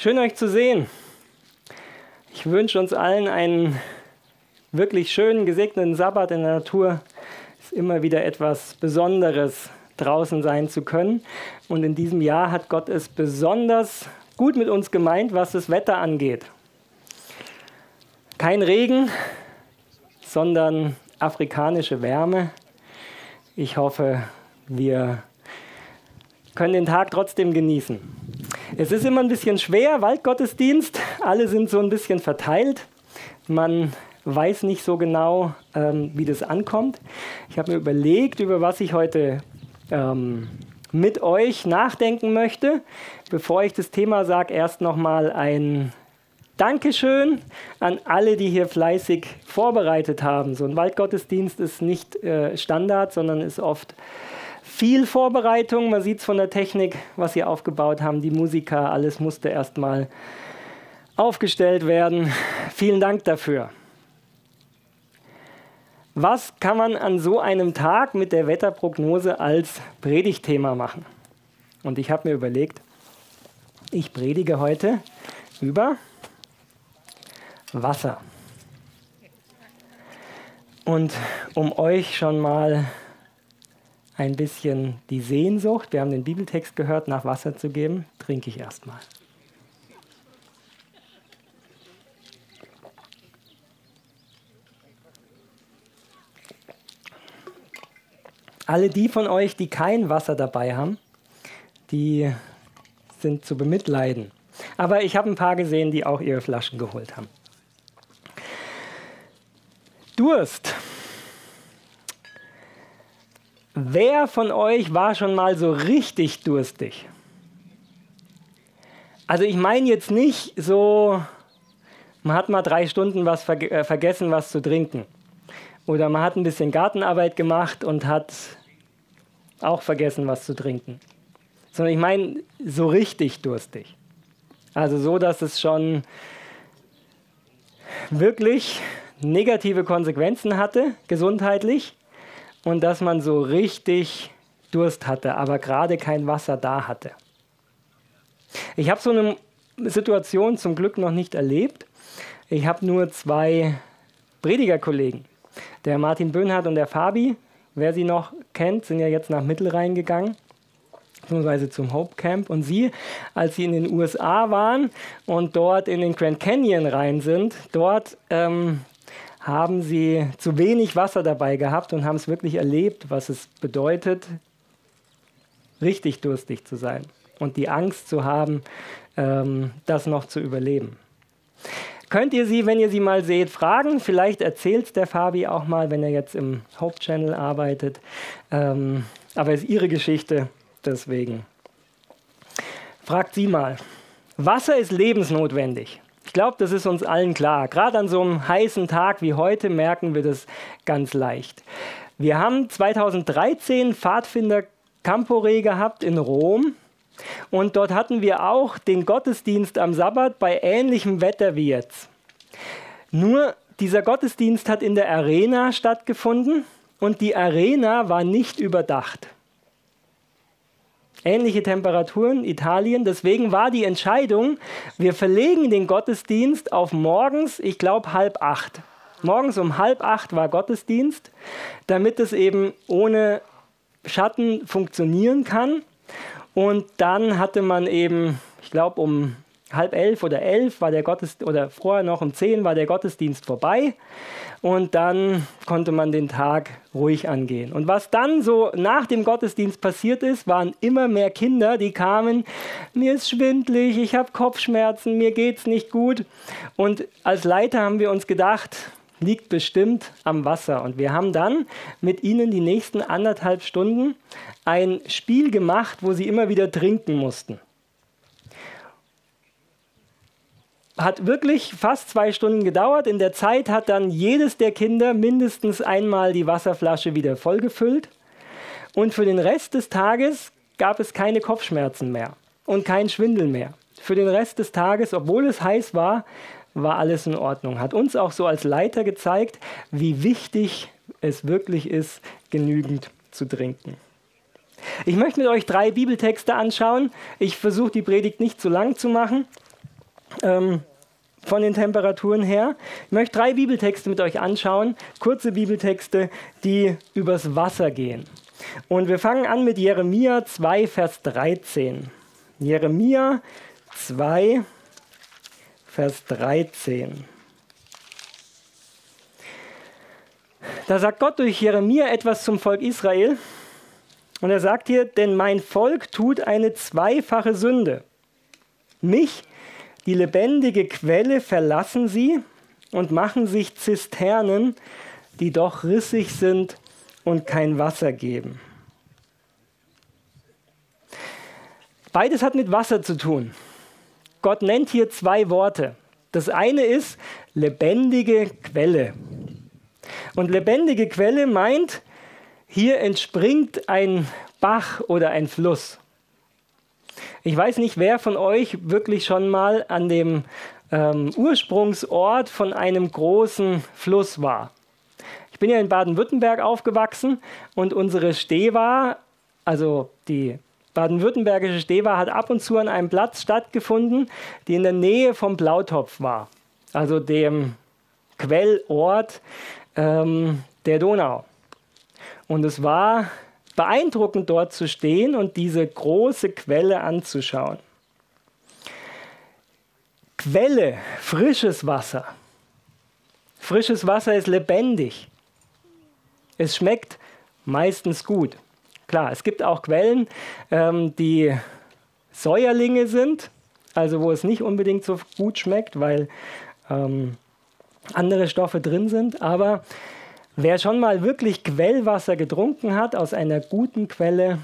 Schön euch zu sehen. Ich wünsche uns allen einen wirklich schönen, gesegneten Sabbat in der Natur. Es ist immer wieder etwas Besonderes, draußen sein zu können. Und in diesem Jahr hat Gott es besonders gut mit uns gemeint, was das Wetter angeht. Kein Regen, sondern afrikanische Wärme. Ich hoffe, wir können den Tag trotzdem genießen. Es ist immer ein bisschen schwer, Waldgottesdienst. Alle sind so ein bisschen verteilt. Man weiß nicht so genau, ähm, wie das ankommt. Ich habe mir überlegt, über was ich heute ähm, mit euch nachdenken möchte. Bevor ich das Thema sage, erst nochmal ein Dankeschön an alle, die hier fleißig vorbereitet haben. So ein Waldgottesdienst ist nicht äh, Standard, sondern ist oft viel Vorbereitung. Man sieht es von der Technik, was sie aufgebaut haben, die Musiker, alles musste erstmal aufgestellt werden. Vielen Dank dafür. Was kann man an so einem Tag mit der Wetterprognose als Predigtthema machen? Und ich habe mir überlegt, ich predige heute über Wasser. Und um euch schon mal ein bisschen die Sehnsucht, wir haben den Bibeltext gehört, nach Wasser zu geben, trinke ich erstmal. Alle die von euch, die kein Wasser dabei haben, die sind zu bemitleiden. Aber ich habe ein paar gesehen, die auch ihre Flaschen geholt haben. Durst. Wer von euch war schon mal so richtig durstig? Also ich meine jetzt nicht so, man hat mal drei Stunden was ver äh, vergessen, was zu trinken. Oder man hat ein bisschen Gartenarbeit gemacht und hat auch vergessen, was zu trinken. Sondern ich meine so richtig durstig. Also so, dass es schon wirklich negative Konsequenzen hatte, gesundheitlich, und dass man so richtig Durst hatte, aber gerade kein Wasser da hatte. Ich habe so eine Situation zum Glück noch nicht erlebt. Ich habe nur zwei Predigerkollegen, der Martin Böhnhardt und der Fabi. Wer sie noch kennt, sind ja jetzt nach Mittelrhein gegangen beziehungsweise zum Hope Camp. Und sie, als sie in den USA waren und dort in den Grand Canyon rein sind, dort ähm, haben sie zu wenig Wasser dabei gehabt und haben es wirklich erlebt, was es bedeutet, richtig durstig zu sein und die Angst zu haben, ähm, das noch zu überleben. Könnt ihr sie, wenn ihr sie mal seht, fragen? Vielleicht erzählt der Fabi auch mal, wenn er jetzt im Hauptchannel arbeitet. Ähm, aber es ist ihre Geschichte, deswegen. Fragt sie mal. Wasser ist lebensnotwendig. Ich glaube, das ist uns allen klar. Gerade an so einem heißen Tag wie heute merken wir das ganz leicht. Wir haben 2013 Pfadfinder Campore gehabt in Rom. Und dort hatten wir auch den Gottesdienst am Sabbat bei ähnlichem Wetter wie jetzt. Nur dieser Gottesdienst hat in der Arena stattgefunden und die Arena war nicht überdacht ähnliche Temperaturen, Italien. Deswegen war die Entscheidung, wir verlegen den Gottesdienst auf morgens, ich glaube halb acht. Morgens um halb acht war Gottesdienst, damit es eben ohne Schatten funktionieren kann. Und dann hatte man eben, ich glaube um halb elf oder elf war der Gottesdienst, oder vorher noch um zehn war der Gottesdienst vorbei und dann konnte man den Tag ruhig angehen. Und was dann so nach dem Gottesdienst passiert ist, waren immer mehr Kinder, die kamen, mir ist schwindlig, ich habe Kopfschmerzen, mir geht's nicht gut. Und als Leiter haben wir uns gedacht, liegt bestimmt am Wasser. Und wir haben dann mit ihnen die nächsten anderthalb Stunden ein Spiel gemacht, wo sie immer wieder trinken mussten. Hat wirklich fast zwei Stunden gedauert. In der Zeit hat dann jedes der Kinder mindestens einmal die Wasserflasche wieder vollgefüllt. Und für den Rest des Tages gab es keine Kopfschmerzen mehr und kein Schwindel mehr. Für den Rest des Tages, obwohl es heiß war, war alles in Ordnung. Hat uns auch so als Leiter gezeigt, wie wichtig es wirklich ist, genügend zu trinken. Ich möchte mit euch drei Bibeltexte anschauen. Ich versuche die Predigt nicht zu lang zu machen. Ähm, von den Temperaturen her. Ich möchte drei Bibeltexte mit euch anschauen, kurze Bibeltexte, die übers Wasser gehen. Und wir fangen an mit Jeremia 2, Vers 13. Jeremia 2, Vers 13. Da sagt Gott durch Jeremia etwas zum Volk Israel. Und er sagt hier, denn mein Volk tut eine zweifache Sünde. Mich, die lebendige Quelle, verlassen sie und machen sich Zisternen, die doch rissig sind und kein Wasser geben. Beides hat mit Wasser zu tun. Gott nennt hier zwei Worte. Das eine ist lebendige Quelle. Und lebendige Quelle meint, hier entspringt ein Bach oder ein Fluss. Ich weiß nicht, wer von euch wirklich schon mal an dem ähm, Ursprungsort von einem großen Fluss war. Ich bin ja in Baden-Württemberg aufgewachsen und unsere Stewa, also die baden-württembergische Stewa, hat ab und zu an einem Platz stattgefunden, die in der Nähe vom Blautopf war, also dem Quellort ähm, der Donau. Und es war beeindruckend dort zu stehen und diese große Quelle anzuschauen. Quelle, frisches Wasser. Frisches Wasser ist lebendig. Es schmeckt meistens gut. Klar, es gibt auch Quellen, ähm, die Säuerlinge sind, also wo es nicht unbedingt so gut schmeckt, weil ähm, andere Stoffe drin sind, aber Wer schon mal wirklich Quellwasser getrunken hat aus einer guten Quelle,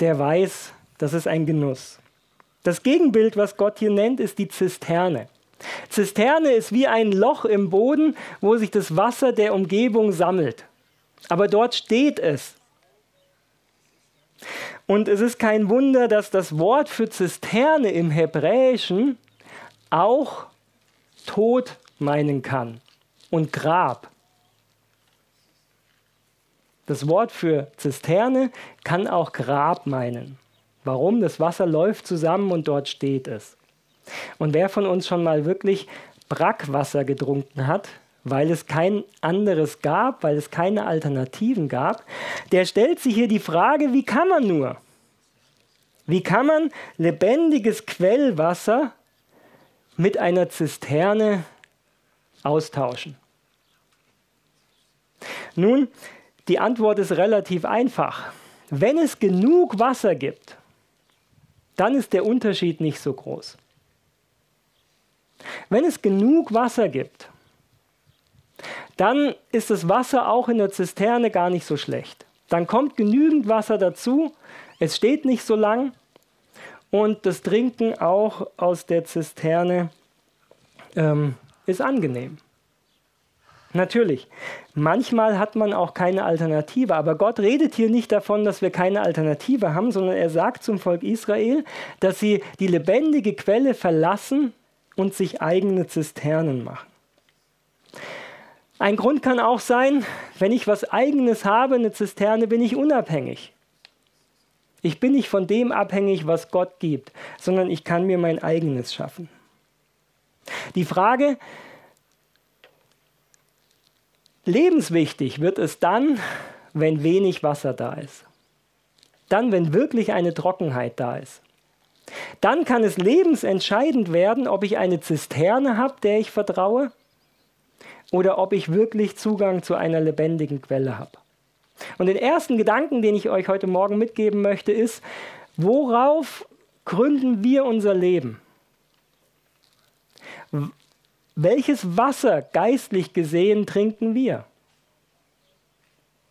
der weiß, das ist ein Genuss. Das Gegenbild, was Gott hier nennt, ist die Zisterne. Zisterne ist wie ein Loch im Boden, wo sich das Wasser der Umgebung sammelt. Aber dort steht es. Und es ist kein Wunder, dass das Wort für Zisterne im Hebräischen auch Tod meinen kann und Grab. Das Wort für Zisterne kann auch Grab meinen. Warum? Das Wasser läuft zusammen und dort steht es. Und wer von uns schon mal wirklich Brackwasser getrunken hat, weil es kein anderes gab, weil es keine Alternativen gab, der stellt sich hier die Frage, wie kann man nur? Wie kann man lebendiges Quellwasser mit einer Zisterne austauschen? Nun, die Antwort ist relativ einfach. Wenn es genug Wasser gibt, dann ist der Unterschied nicht so groß. Wenn es genug Wasser gibt, dann ist das Wasser auch in der Zisterne gar nicht so schlecht. Dann kommt genügend Wasser dazu, es steht nicht so lang und das Trinken auch aus der Zisterne ähm, ist angenehm. Natürlich, manchmal hat man auch keine Alternative, aber Gott redet hier nicht davon, dass wir keine Alternative haben, sondern er sagt zum Volk Israel, dass sie die lebendige Quelle verlassen und sich eigene Zisternen machen. Ein Grund kann auch sein, wenn ich was eigenes habe, eine Zisterne, bin ich unabhängig. Ich bin nicht von dem abhängig, was Gott gibt, sondern ich kann mir mein eigenes schaffen. Die Frage, Lebenswichtig wird es dann, wenn wenig Wasser da ist. Dann, wenn wirklich eine Trockenheit da ist. Dann kann es lebensentscheidend werden, ob ich eine Zisterne habe, der ich vertraue, oder ob ich wirklich Zugang zu einer lebendigen Quelle habe. Und den ersten Gedanken, den ich euch heute Morgen mitgeben möchte, ist, worauf gründen wir unser Leben? Welches Wasser geistlich gesehen trinken wir?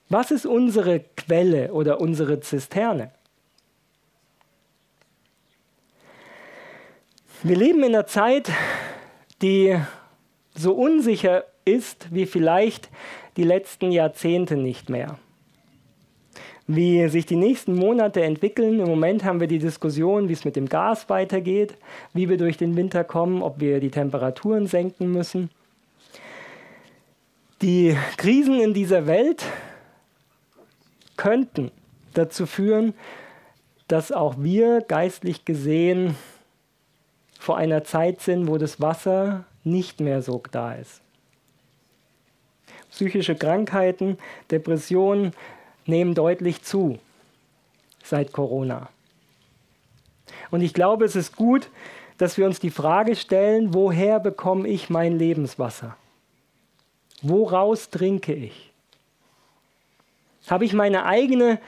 Was ist unsere Quelle oder unsere Zisterne? Wir leben in einer Zeit, die so unsicher ist wie vielleicht die letzten Jahrzehnte nicht mehr wie sich die nächsten Monate entwickeln. Im Moment haben wir die Diskussion, wie es mit dem Gas weitergeht, wie wir durch den Winter kommen, ob wir die Temperaturen senken müssen. Die Krisen in dieser Welt könnten dazu führen, dass auch wir geistlich gesehen vor einer Zeit sind, wo das Wasser nicht mehr so da ist. Psychische Krankheiten, Depressionen nehmen deutlich zu seit Corona. Und ich glaube, es ist gut, dass wir uns die Frage stellen, woher bekomme ich mein Lebenswasser? Woraus trinke ich? Habe ich meine eigene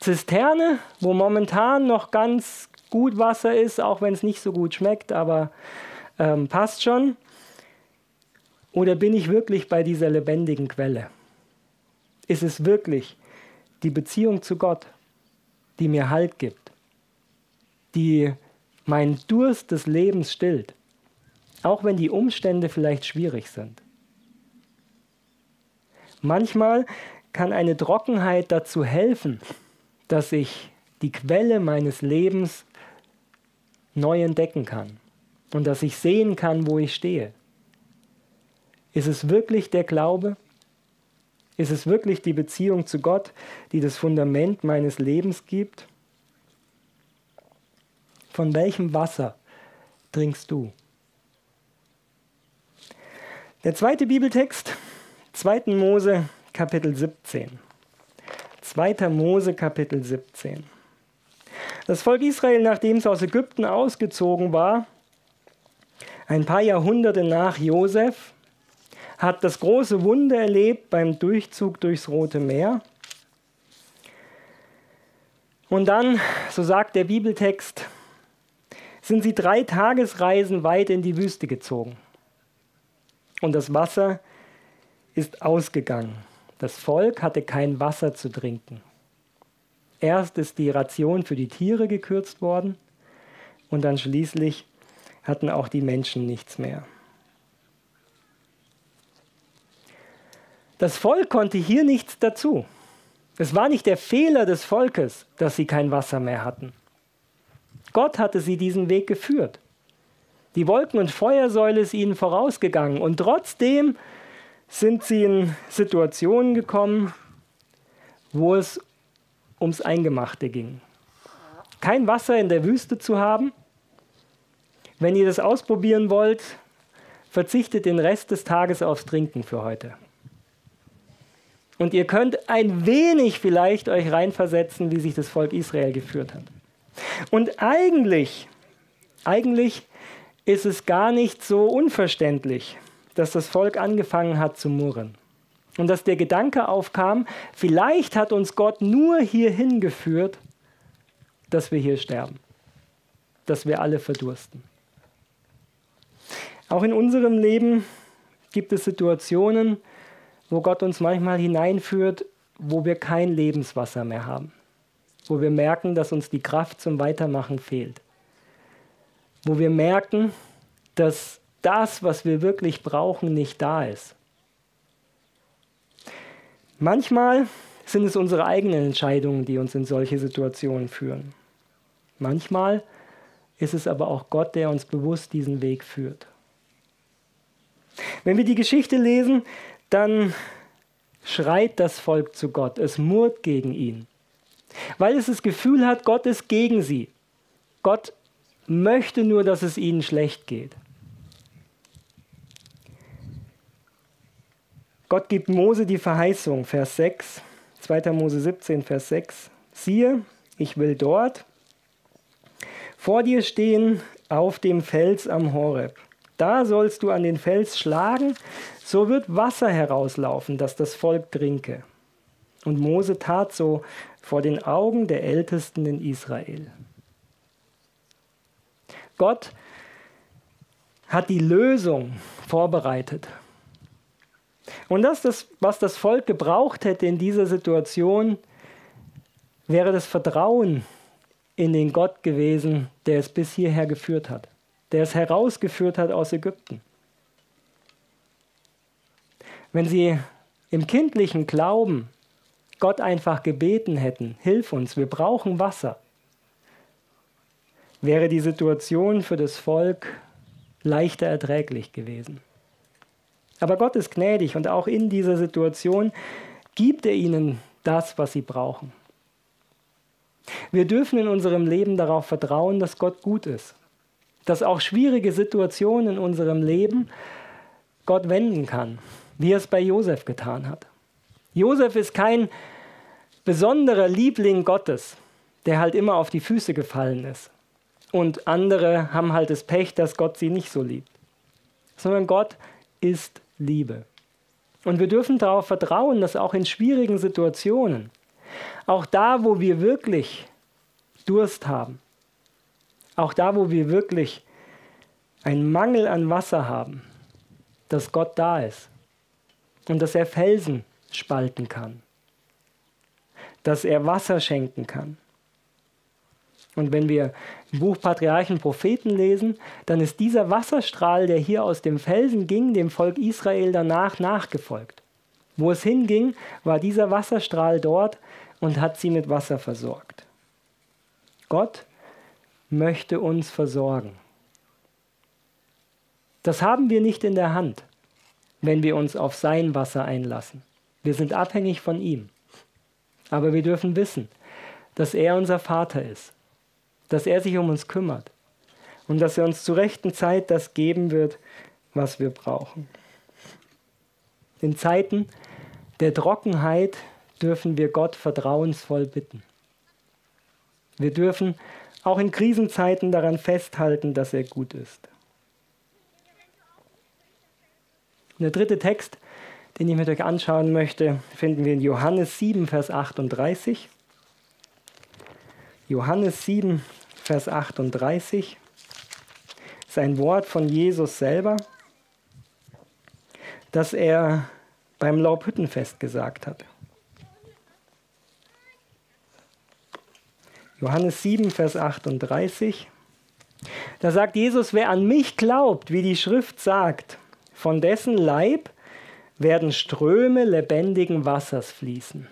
Zisterne, wo momentan noch ganz gut Wasser ist, auch wenn es nicht so gut schmeckt, aber ähm, passt schon? Oder bin ich wirklich bei dieser lebendigen Quelle? Ist es wirklich die Beziehung zu Gott, die mir Halt gibt, die meinen Durst des Lebens stillt, auch wenn die Umstände vielleicht schwierig sind? Manchmal kann eine Trockenheit dazu helfen, dass ich die Quelle meines Lebens neu entdecken kann und dass ich sehen kann, wo ich stehe. Ist es wirklich der Glaube? Ist es wirklich die Beziehung zu Gott, die das Fundament meines Lebens gibt? Von welchem Wasser trinkst du? Der zweite Bibeltext, 2. Mose Kapitel 17. 2. Mose Kapitel 17. Das Volk Israel, nachdem es aus Ägypten ausgezogen war, ein paar Jahrhunderte nach Josef, hat das große Wunder erlebt beim Durchzug durchs Rote Meer. Und dann, so sagt der Bibeltext, sind sie drei Tagesreisen weit in die Wüste gezogen. Und das Wasser ist ausgegangen. Das Volk hatte kein Wasser zu trinken. Erst ist die Ration für die Tiere gekürzt worden und dann schließlich hatten auch die Menschen nichts mehr. Das Volk konnte hier nichts dazu. Es war nicht der Fehler des Volkes, dass sie kein Wasser mehr hatten. Gott hatte sie diesen Weg geführt. Die Wolken- und Feuersäule ist ihnen vorausgegangen und trotzdem sind sie in Situationen gekommen, wo es ums Eingemachte ging. Kein Wasser in der Wüste zu haben. Wenn ihr das ausprobieren wollt, verzichtet den Rest des Tages aufs Trinken für heute. Und ihr könnt ein wenig vielleicht euch reinversetzen, wie sich das Volk Israel geführt hat. Und eigentlich, eigentlich ist es gar nicht so unverständlich, dass das Volk angefangen hat zu murren. Und dass der Gedanke aufkam, vielleicht hat uns Gott nur hierhin geführt, dass wir hier sterben, dass wir alle verdursten. Auch in unserem Leben gibt es Situationen, wo Gott uns manchmal hineinführt, wo wir kein Lebenswasser mehr haben, wo wir merken, dass uns die Kraft zum Weitermachen fehlt, wo wir merken, dass das, was wir wirklich brauchen, nicht da ist. Manchmal sind es unsere eigenen Entscheidungen, die uns in solche Situationen führen. Manchmal ist es aber auch Gott, der uns bewusst diesen Weg führt. Wenn wir die Geschichte lesen, dann schreit das Volk zu Gott, es murrt gegen ihn, weil es das Gefühl hat, Gott ist gegen sie. Gott möchte nur, dass es ihnen schlecht geht. Gott gibt Mose die Verheißung, Vers 6, 2. Mose 17, Vers 6. Siehe, ich will dort vor dir stehen auf dem Fels am Horeb. Da sollst du an den Fels schlagen, so wird Wasser herauslaufen, dass das Volk trinke. Und Mose tat so vor den Augen der Ältesten in Israel. Gott hat die Lösung vorbereitet und das, das, was das Volk gebraucht hätte in dieser Situation, wäre das Vertrauen in den Gott gewesen, der es bis hierher geführt hat, der es herausgeführt hat aus Ägypten. Wenn sie im kindlichen Glauben Gott einfach gebeten hätten, hilf uns, wir brauchen Wasser, wäre die Situation für das Volk leichter erträglich gewesen. Aber Gott ist gnädig und auch in dieser Situation gibt er ihnen das, was sie brauchen. Wir dürfen in unserem Leben darauf vertrauen, dass Gott gut ist, dass auch schwierige Situationen in unserem Leben Gott wenden kann, wie er es bei Josef getan hat. Josef ist kein besonderer Liebling Gottes, der halt immer auf die Füße gefallen ist. Und andere haben halt das Pech, dass Gott sie nicht so liebt. Sondern Gott ist Liebe. Und wir dürfen darauf vertrauen, dass auch in schwierigen Situationen, auch da, wo wir wirklich Durst haben, auch da, wo wir wirklich einen Mangel an Wasser haben, dass Gott da ist und dass er Felsen spalten kann, dass er Wasser schenken kann. Und wenn wir im Buch Patriarchen Propheten lesen, dann ist dieser Wasserstrahl, der hier aus dem Felsen ging, dem Volk Israel danach nachgefolgt. Wo es hinging, war dieser Wasserstrahl dort und hat sie mit Wasser versorgt. Gott möchte uns versorgen. Das haben wir nicht in der Hand, wenn wir uns auf sein Wasser einlassen. Wir sind abhängig von ihm. Aber wir dürfen wissen, dass er unser Vater ist dass er sich um uns kümmert und dass er uns zur rechten Zeit das geben wird, was wir brauchen. In Zeiten der Trockenheit dürfen wir Gott vertrauensvoll bitten. Wir dürfen auch in Krisenzeiten daran festhalten, dass er gut ist. Der dritte Text, den ich mit euch anschauen möchte, finden wir in Johannes 7, Vers 38. Johannes 7, Vers 38 ist ein Wort von Jesus selber, das er beim Laubhüttenfest gesagt hat. Johannes 7, Vers 38. Da sagt Jesus, wer an mich glaubt, wie die Schrift sagt, von dessen Leib werden Ströme lebendigen Wassers fließen.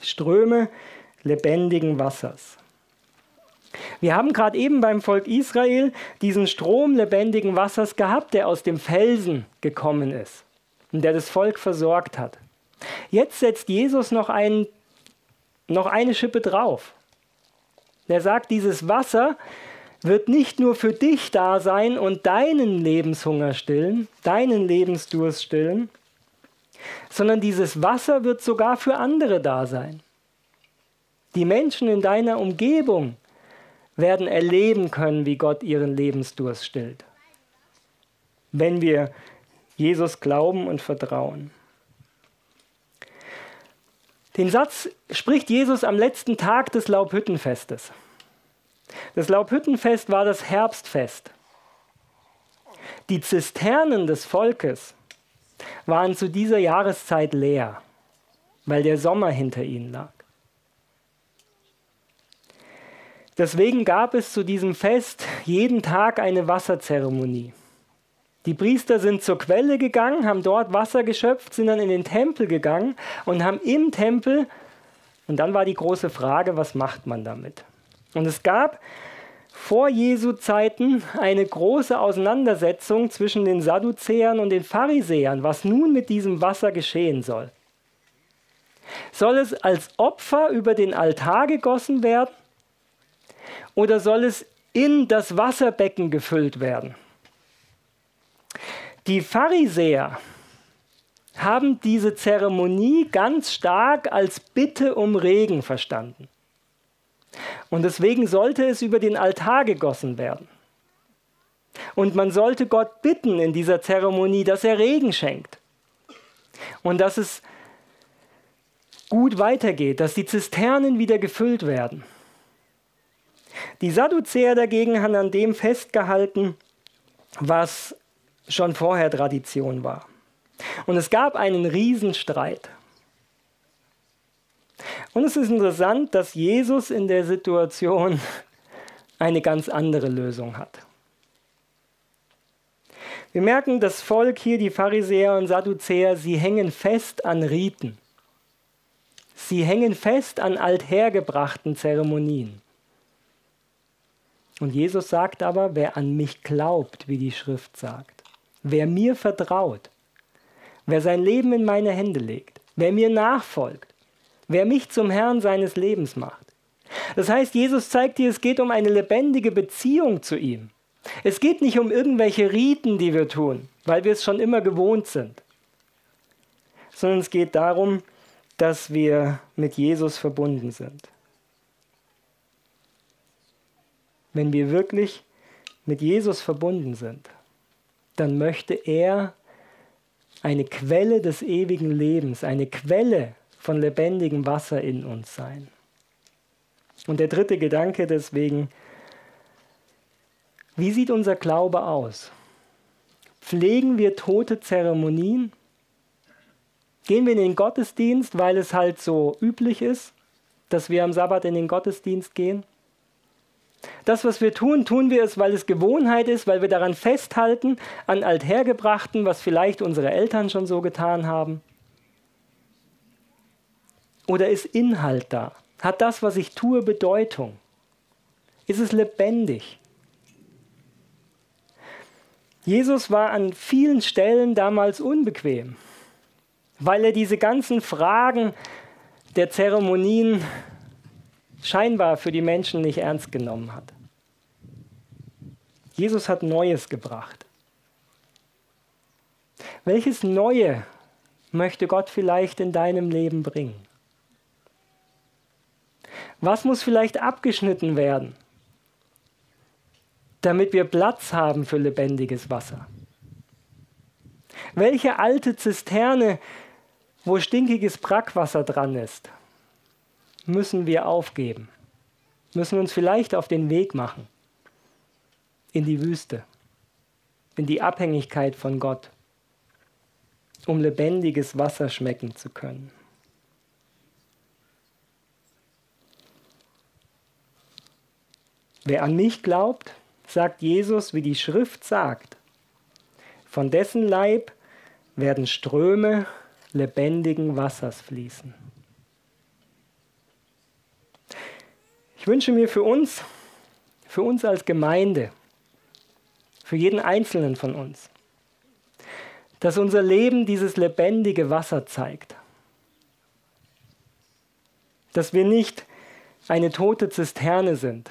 Ströme lebendigen Wassers. Wir haben gerade eben beim Volk Israel diesen Strom lebendigen Wassers gehabt, der aus dem Felsen gekommen ist und der das Volk versorgt hat. Jetzt setzt Jesus noch, ein, noch eine Schippe drauf. Er sagt, dieses Wasser wird nicht nur für dich da sein und deinen Lebenshunger stillen, deinen Lebensdurst stillen, sondern dieses Wasser wird sogar für andere da sein. Die Menschen in deiner Umgebung werden erleben können, wie Gott ihren Lebensdurst stillt. Wenn wir Jesus glauben und vertrauen. Den Satz spricht Jesus am letzten Tag des Laubhüttenfestes. Das Laubhüttenfest war das Herbstfest. Die Zisternen des Volkes waren zu dieser Jahreszeit leer, weil der Sommer hinter ihnen lag. Deswegen gab es zu diesem Fest jeden Tag eine Wasserzeremonie. Die Priester sind zur Quelle gegangen, haben dort Wasser geschöpft, sind dann in den Tempel gegangen und haben im Tempel, und dann war die große Frage, was macht man damit? Und es gab vor Jesu Zeiten eine große Auseinandersetzung zwischen den Sadduzäern und den Pharisäern, was nun mit diesem Wasser geschehen soll. Soll es als Opfer über den Altar gegossen werden oder soll es in das Wasserbecken gefüllt werden? Die Pharisäer haben diese Zeremonie ganz stark als Bitte um Regen verstanden. Und deswegen sollte es über den Altar gegossen werden. Und man sollte Gott bitten in dieser Zeremonie, dass er Regen schenkt. Und dass es gut weitergeht, dass die Zisternen wieder gefüllt werden. Die Sadduzäer dagegen haben an dem festgehalten, was schon vorher Tradition war. Und es gab einen Riesenstreit. Und es ist interessant, dass Jesus in der Situation eine ganz andere Lösung hat. Wir merken, das Volk hier, die Pharisäer und Sadduzäer, sie hängen fest an Riten. Sie hängen fest an althergebrachten Zeremonien. Und Jesus sagt aber, wer an mich glaubt, wie die Schrift sagt, wer mir vertraut, wer sein Leben in meine Hände legt, wer mir nachfolgt, wer mich zum Herrn seines Lebens macht, Das heißt, Jesus zeigt dir, es geht um eine lebendige Beziehung zu ihm. Es geht nicht um irgendwelche Riten, die wir tun, weil wir es schon immer gewohnt sind, sondern es geht darum, dass wir mit Jesus verbunden sind. Wenn wir wirklich mit Jesus verbunden sind, dann möchte er eine Quelle des ewigen Lebens, eine Quelle von lebendigem Wasser in uns sein. Und der dritte Gedanke deswegen, wie sieht unser Glaube aus? Pflegen wir tote Zeremonien? Gehen wir in den Gottesdienst, weil es halt so üblich ist, dass wir am Sabbat in den Gottesdienst gehen? Das, was wir tun, tun wir es, weil es Gewohnheit ist, weil wir daran festhalten, an Althergebrachten, was vielleicht unsere Eltern schon so getan haben? Oder ist Inhalt da? Hat das, was ich tue, Bedeutung? Ist es lebendig? Jesus war an vielen Stellen damals unbequem, weil er diese ganzen Fragen der Zeremonien scheinbar für die Menschen nicht ernst genommen hat. Jesus hat Neues gebracht. Welches Neue möchte Gott vielleicht in deinem Leben bringen? Was muss vielleicht abgeschnitten werden, damit wir Platz haben für lebendiges Wasser? Welche alte Zisterne, wo stinkiges Brackwasser dran ist, müssen wir aufgeben? Müssen uns vielleicht auf den Weg machen in die Wüste, in die Abhängigkeit von Gott, um lebendiges Wasser schmecken zu können. Wer an mich glaubt, sagt Jesus, wie die Schrift sagt, von dessen Leib werden Ströme lebendigen Wassers fließen. Ich wünsche mir für uns, für uns als Gemeinde, für jeden Einzelnen von uns, dass unser Leben dieses lebendige Wasser zeigt. Dass wir nicht eine tote Zisterne sind,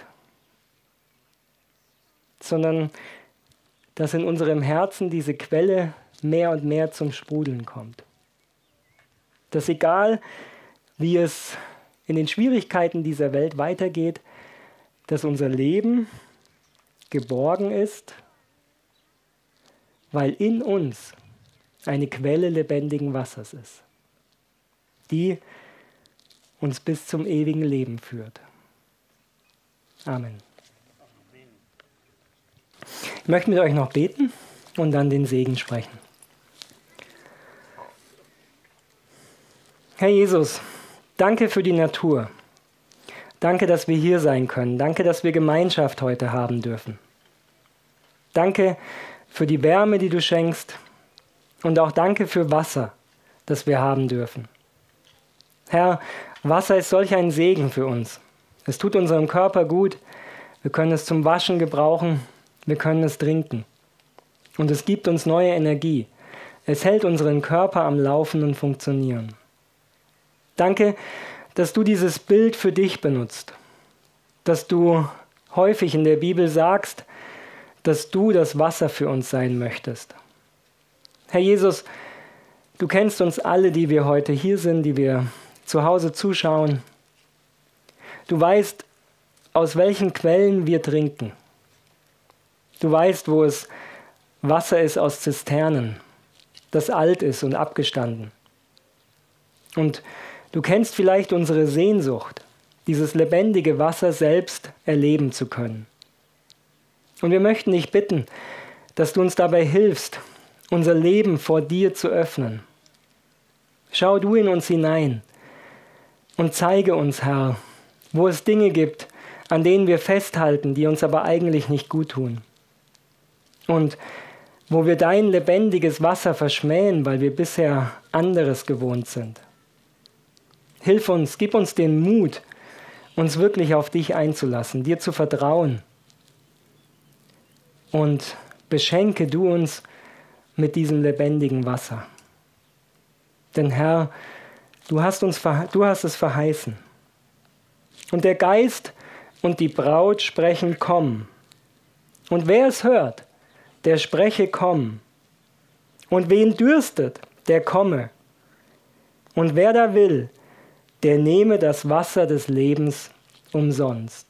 sondern dass in unserem Herzen diese Quelle mehr und mehr zum Sprudeln kommt. Dass egal, wie es in den Schwierigkeiten dieser Welt weitergeht, dass unser Leben geborgen ist, weil in uns eine Quelle lebendigen Wassers ist, die uns bis zum ewigen Leben führt. Amen. Ich möchte mit euch noch beten und dann den Segen sprechen. Herr Jesus, danke für die Natur. Danke, dass wir hier sein können. Danke, dass wir Gemeinschaft heute haben dürfen. Danke für die Wärme, die du schenkst. Und auch danke für Wasser, das wir haben dürfen. Herr, Wasser ist solch ein Segen für uns. Es tut unserem Körper gut. Wir können es zum Waschen gebrauchen. Wir können es trinken. Und es gibt uns neue Energie. Es hält unseren Körper am Laufen und Funktionieren. Danke, dass du dieses Bild für dich benutzt. Dass du häufig in der Bibel sagst, dass du das Wasser für uns sein möchtest. Herr Jesus, du kennst uns alle, die wir heute hier sind, die wir zu Hause zuschauen. Du weißt, aus welchen Quellen wir trinken. Du weißt, wo es Wasser ist aus Zisternen, das alt ist und abgestanden. Und du kennst vielleicht unsere Sehnsucht, dieses lebendige Wasser selbst erleben zu können. Und wir möchten dich bitten, dass du uns dabei hilfst, unser Leben vor dir zu öffnen. Schau du in uns hinein und zeige uns, Herr, wo es Dinge gibt, an denen wir festhalten, die uns aber eigentlich nicht gut tun und wo wir dein lebendiges Wasser verschmähen, weil wir bisher anderes gewohnt sind. Hilf uns, gib uns den Mut, uns wirklich auf dich einzulassen, dir zu vertrauen. Und beschenke du uns mit diesem lebendigen Wasser. Denn Herr, du hast, uns, du hast es verheißen. Und der Geist und die Braut sprechen, komm. Und wer es hört, der spreche, komm. Und wen dürstet, der komme. Und wer da will, der nehme das Wasser des Lebens umsonst.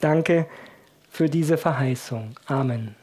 Danke für diese Verheißung. Amen.